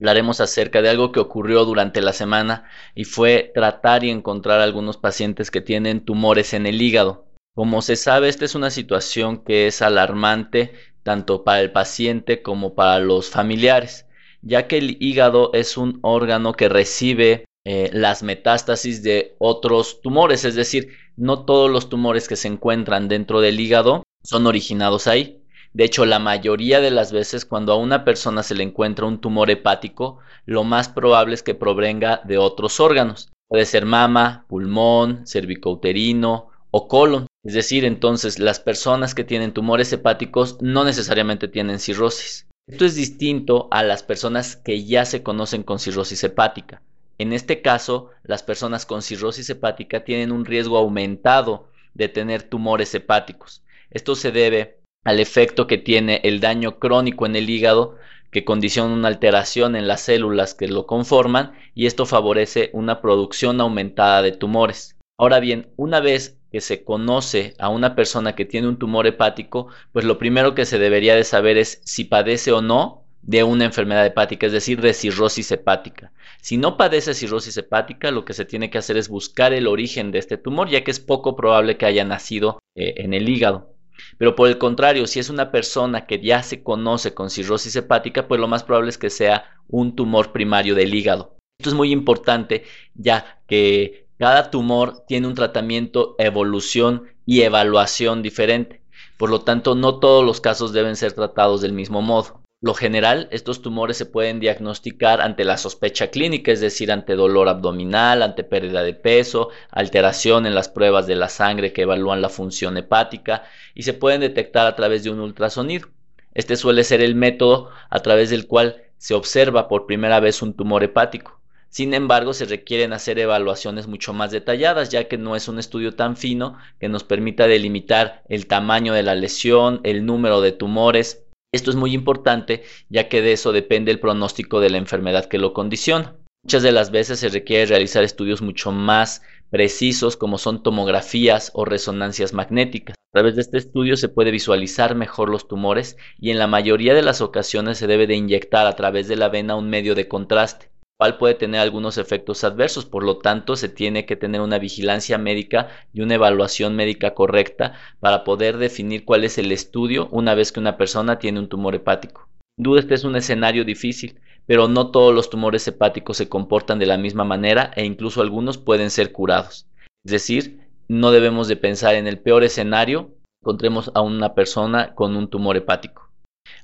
hablaremos acerca de algo que ocurrió durante la semana y fue tratar y encontrar algunos pacientes que tienen tumores en el hígado. Como se sabe, esta es una situación que es alarmante tanto para el paciente como para los familiares, ya que el hígado es un órgano que recibe eh, las metástasis de otros tumores, es decir, no todos los tumores que se encuentran dentro del hígado son originados ahí. De hecho, la mayoría de las veces cuando a una persona se le encuentra un tumor hepático, lo más probable es que provenga de otros órganos. Puede ser mama, pulmón, cervicouterino o colon. Es decir, entonces las personas que tienen tumores hepáticos no necesariamente tienen cirrosis. Esto es distinto a las personas que ya se conocen con cirrosis hepática. En este caso, las personas con cirrosis hepática tienen un riesgo aumentado de tener tumores hepáticos. Esto se debe al efecto que tiene el daño crónico en el hígado que condiciona una alteración en las células que lo conforman y esto favorece una producción aumentada de tumores. Ahora bien, una vez que se conoce a una persona que tiene un tumor hepático, pues lo primero que se debería de saber es si padece o no de una enfermedad hepática, es decir, de cirrosis hepática. Si no padece cirrosis hepática, lo que se tiene que hacer es buscar el origen de este tumor, ya que es poco probable que haya nacido eh, en el hígado. Pero por el contrario, si es una persona que ya se conoce con cirrosis hepática, pues lo más probable es que sea un tumor primario del hígado. Esto es muy importante ya que cada tumor tiene un tratamiento, evolución y evaluación diferente. Por lo tanto, no todos los casos deben ser tratados del mismo modo. Lo general, estos tumores se pueden diagnosticar ante la sospecha clínica, es decir, ante dolor abdominal, ante pérdida de peso, alteración en las pruebas de la sangre que evalúan la función hepática y se pueden detectar a través de un ultrasonido. Este suele ser el método a través del cual se observa por primera vez un tumor hepático. Sin embargo, se requieren hacer evaluaciones mucho más detalladas, ya que no es un estudio tan fino que nos permita delimitar el tamaño de la lesión, el número de tumores, esto es muy importante ya que de eso depende el pronóstico de la enfermedad que lo condiciona. Muchas de las veces se requiere realizar estudios mucho más precisos como son tomografías o resonancias magnéticas. A través de este estudio se puede visualizar mejor los tumores y en la mayoría de las ocasiones se debe de inyectar a través de la vena un medio de contraste puede tener algunos efectos adversos, por lo tanto se tiene que tener una vigilancia médica y una evaluación médica correcta para poder definir cuál es el estudio una vez que una persona tiene un tumor hepático. Duda este es un escenario difícil, pero no todos los tumores hepáticos se comportan de la misma manera e incluso algunos pueden ser curados. Es decir, no debemos de pensar en el peor escenario, encontremos a una persona con un tumor hepático.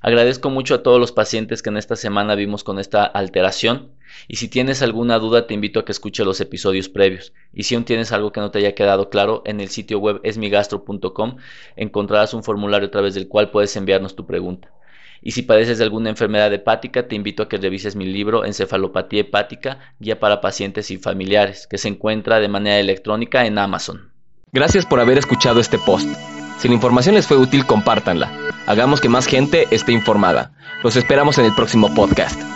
Agradezco mucho a todos los pacientes que en esta semana vimos con esta alteración y si tienes alguna duda te invito a que escuche los episodios previos y si aún tienes algo que no te haya quedado claro en el sitio web esmigastro.com encontrarás un formulario a través del cual puedes enviarnos tu pregunta. Y si padeces de alguna enfermedad hepática, te invito a que revises mi libro Encefalopatía hepática, guía para pacientes y familiares, que se encuentra de manera electrónica en Amazon. Gracias por haber escuchado este post. Si la información les fue útil, compártanla. Hagamos que más gente esté informada. Los esperamos en el próximo podcast.